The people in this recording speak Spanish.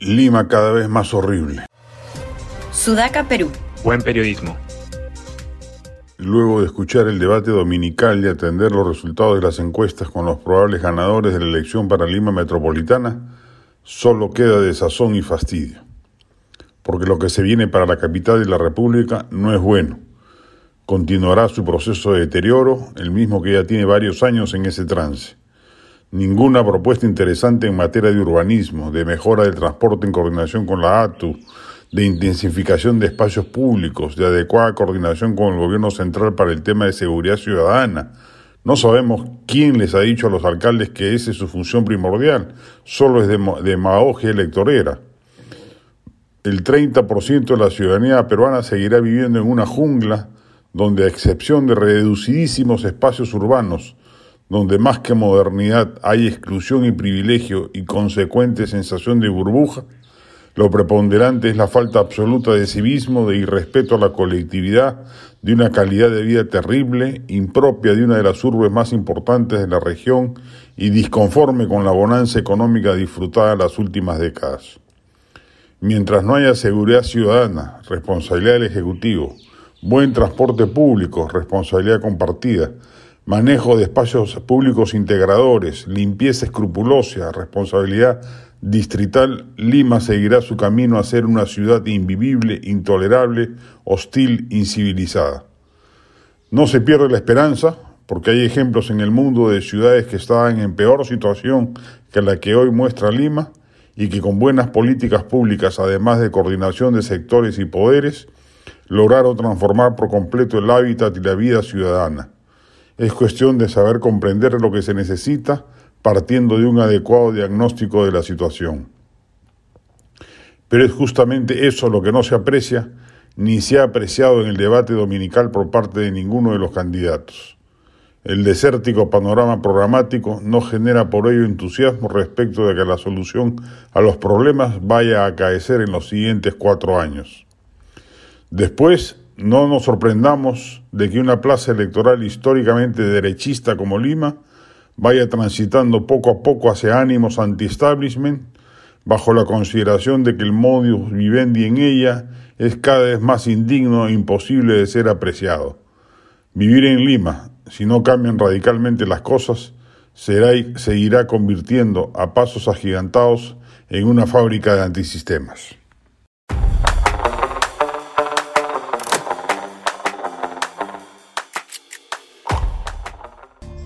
Lima cada vez más horrible. Sudaca, Perú. Buen periodismo. Luego de escuchar el debate dominical y atender los resultados de las encuestas con los probables ganadores de la elección para Lima Metropolitana, solo queda desazón y fastidio. Porque lo que se viene para la capital de la República no es bueno. Continuará su proceso de deterioro, el mismo que ya tiene varios años en ese trance. Ninguna propuesta interesante en materia de urbanismo, de mejora del transporte en coordinación con la ATU, de intensificación de espacios públicos, de adecuada coordinación con el gobierno central para el tema de seguridad ciudadana. No sabemos quién les ha dicho a los alcaldes que esa es su función primordial, solo es demagogia electorera. El 30% de la ciudadanía peruana seguirá viviendo en una jungla donde, a excepción de reducidísimos espacios urbanos, donde más que modernidad hay exclusión y privilegio y consecuente sensación de burbuja, lo preponderante es la falta absoluta de civismo, de irrespeto a la colectividad, de una calidad de vida terrible, impropia de una de las urbes más importantes de la región y disconforme con la bonanza económica disfrutada en las últimas décadas. Mientras no haya seguridad ciudadana, responsabilidad del Ejecutivo, buen transporte público, responsabilidad compartida, manejo de espacios públicos integradores, limpieza escrupulosa, responsabilidad distrital, Lima seguirá su camino a ser una ciudad invivible, intolerable, hostil, incivilizada. No se pierde la esperanza, porque hay ejemplos en el mundo de ciudades que estaban en peor situación que la que hoy muestra Lima y que con buenas políticas públicas, además de coordinación de sectores y poderes, lograron transformar por completo el hábitat y la vida ciudadana. Es cuestión de saber comprender lo que se necesita partiendo de un adecuado diagnóstico de la situación. Pero es justamente eso lo que no se aprecia ni se ha apreciado en el debate dominical por parte de ninguno de los candidatos. El desértico panorama programático no genera por ello entusiasmo respecto de que la solución a los problemas vaya a acaecer en los siguientes cuatro años. Después, no nos sorprendamos de que una plaza electoral históricamente derechista como Lima vaya transitando poco a poco hacia ánimos anti-establishment, bajo la consideración de que el modus vivendi en ella es cada vez más indigno e imposible de ser apreciado. Vivir en Lima, si no cambian radicalmente las cosas, será y seguirá convirtiendo a pasos agigantados en una fábrica de antisistemas.